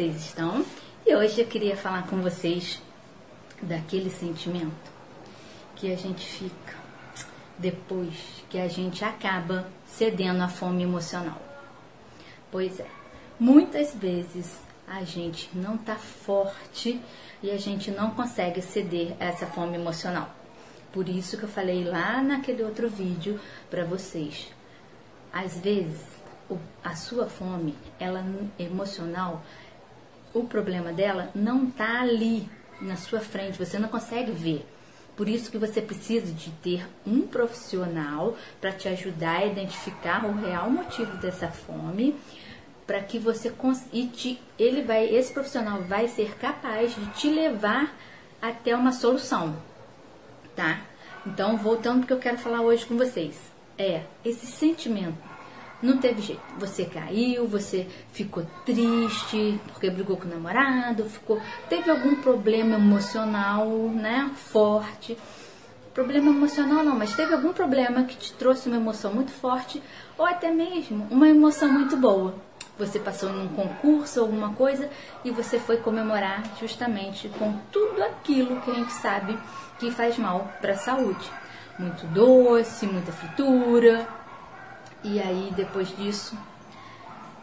vocês estão? E hoje eu queria falar com vocês daquele sentimento que a gente fica depois que a gente acaba cedendo à fome emocional. Pois é, muitas vezes a gente não tá forte e a gente não consegue ceder a essa fome emocional. Por isso que eu falei lá naquele outro vídeo para vocês. Às vezes, a sua fome, ela emocional, o problema dela não tá ali na sua frente, você não consegue ver. Por isso que você precisa de ter um profissional para te ajudar a identificar o real motivo dessa fome, para que você e te, ele vai, esse profissional vai ser capaz de te levar até uma solução, tá? Então, voltando porque eu quero falar hoje com vocês, é esse sentimento. Não teve jeito. Você caiu, você ficou triste porque brigou com o namorado, ficou, teve algum problema emocional, né, forte. Problema emocional não, mas teve algum problema que te trouxe uma emoção muito forte ou até mesmo uma emoção muito boa você passou em um concurso, alguma coisa, e você foi comemorar justamente com tudo aquilo que a gente sabe que faz mal para a saúde. Muito doce, muita fritura. E aí, depois disso,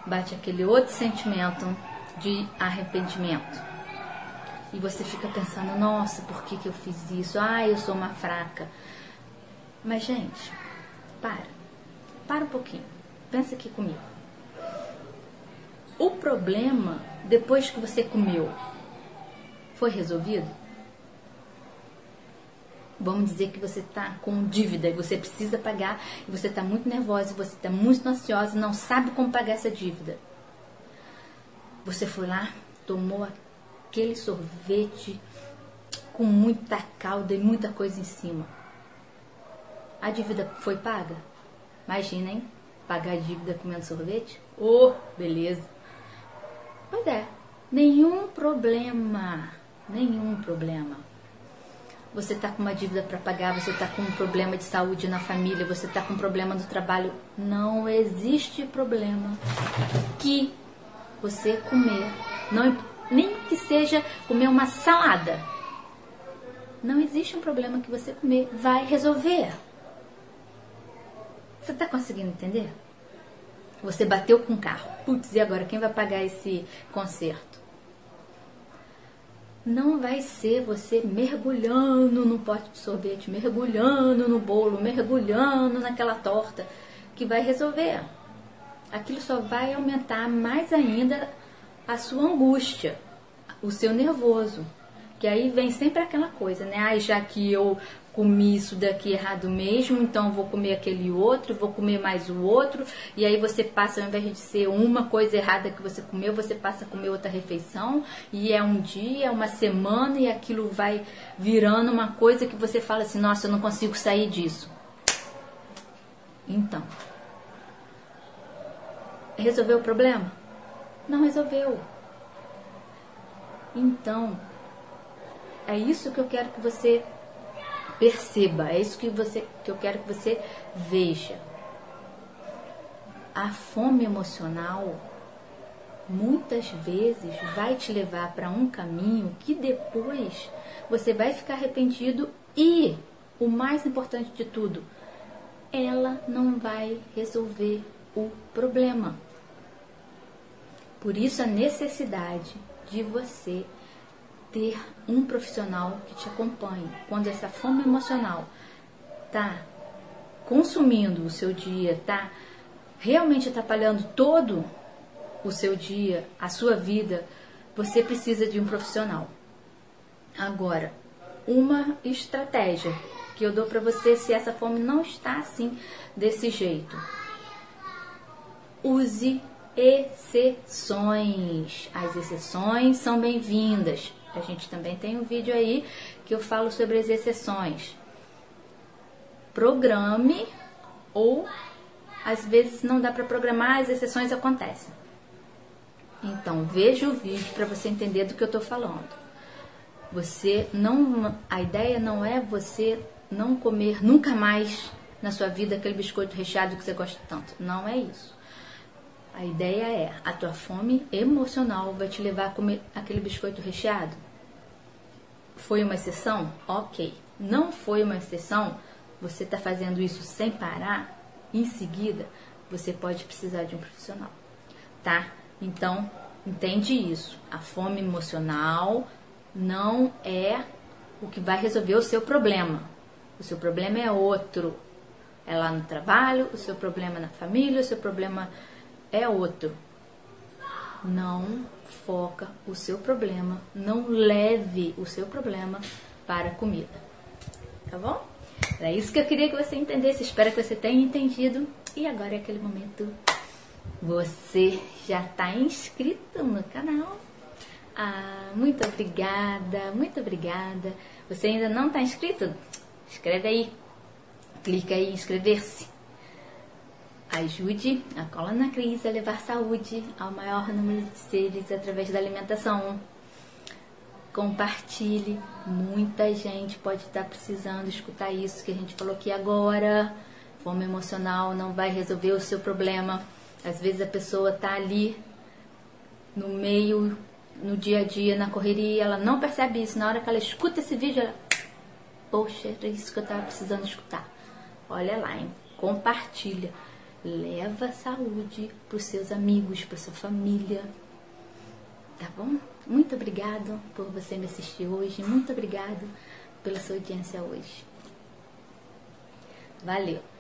bate aquele outro sentimento de arrependimento. E você fica pensando, nossa, por que, que eu fiz isso? Ah, eu sou uma fraca. Mas, gente, para. Para um pouquinho. Pensa aqui comigo. O problema, depois que você comeu, foi resolvido? Vamos dizer que você está com dívida e você precisa pagar, e você está muito nervosa, você está muito ansiosa, não sabe como pagar essa dívida. Você foi lá, tomou aquele sorvete com muita calda e muita coisa em cima. A dívida foi paga? Imagina, hein? Pagar a dívida comendo sorvete? Oh, beleza! Pois é, nenhum problema, nenhum problema. Você está com uma dívida para pagar, você está com um problema de saúde na família, você está com um problema no trabalho. Não existe problema que você comer, não, nem que seja comer uma salada. Não existe um problema que você comer vai resolver. Você está conseguindo entender? Você bateu com o carro. Putz, e agora quem vai pagar esse conserto? Não vai ser você mergulhando no pote de sorvete, mergulhando no bolo, mergulhando naquela torta que vai resolver. Aquilo só vai aumentar mais ainda a sua angústia, o seu nervoso. Que aí vem sempre aquela coisa, né? Ah, já que eu comi isso daqui errado mesmo, então vou comer aquele outro, vou comer mais o outro, e aí você passa, ao invés de ser uma coisa errada que você comeu, você passa a comer outra refeição, e é um dia, é uma semana, e aquilo vai virando uma coisa que você fala assim, nossa, eu não consigo sair disso. Então, resolveu o problema? Não resolveu. Então, é isso que eu quero que você perceba, é isso que, você, que eu quero que você veja. A fome emocional muitas vezes vai te levar para um caminho que depois você vai ficar arrependido e, o mais importante de tudo, ela não vai resolver o problema. Por isso a necessidade de você ter um profissional que te acompanhe. Quando essa fome emocional tá consumindo o seu dia, tá realmente atrapalhando todo o seu dia, a sua vida, você precisa de um profissional. Agora, uma estratégia que eu dou para você se essa fome não está assim desse jeito. Use exceções. As exceções são bem-vindas. A gente também tem um vídeo aí que eu falo sobre as exceções. Programe ou às vezes não dá para programar, as exceções acontecem. Então, veja o vídeo para você entender do que eu estou falando. Você não, a ideia não é você não comer nunca mais na sua vida aquele biscoito recheado que você gosta tanto. Não é isso. A ideia é, a tua fome emocional vai te levar a comer aquele biscoito recheado? Foi uma exceção? Ok. Não foi uma exceção? Você está fazendo isso sem parar? Em seguida, você pode precisar de um profissional, tá? Então, entende isso. A fome emocional não é o que vai resolver o seu problema. O seu problema é outro. É lá no trabalho, o seu problema na família, o seu problema é outro. Não foca o seu problema, não leve o seu problema para a comida. Tá bom? Era isso que eu queria que você entendesse. Espero que você tenha entendido. E agora é aquele momento. Você já está inscrito no canal? Ah, muito obrigada, muito obrigada. Você ainda não está inscrito? Escreve aí. Clica aí em inscrever-se. Ajude a Coluna Cris a levar saúde ao maior número de seres através da alimentação. Compartilhe. Muita gente pode estar precisando escutar isso que a gente falou aqui agora. Fome emocional não vai resolver o seu problema. Às vezes a pessoa está ali no meio, no dia a dia, na correria, ela não percebe isso. Na hora que ela escuta esse vídeo, ela. Poxa, era isso que eu estava precisando escutar. Olha lá, hein? Compartilha leva saúde para os seus amigos, para sua família. Tá bom? Muito obrigado por você me assistir hoje. Muito obrigado pela sua audiência hoje. Valeu!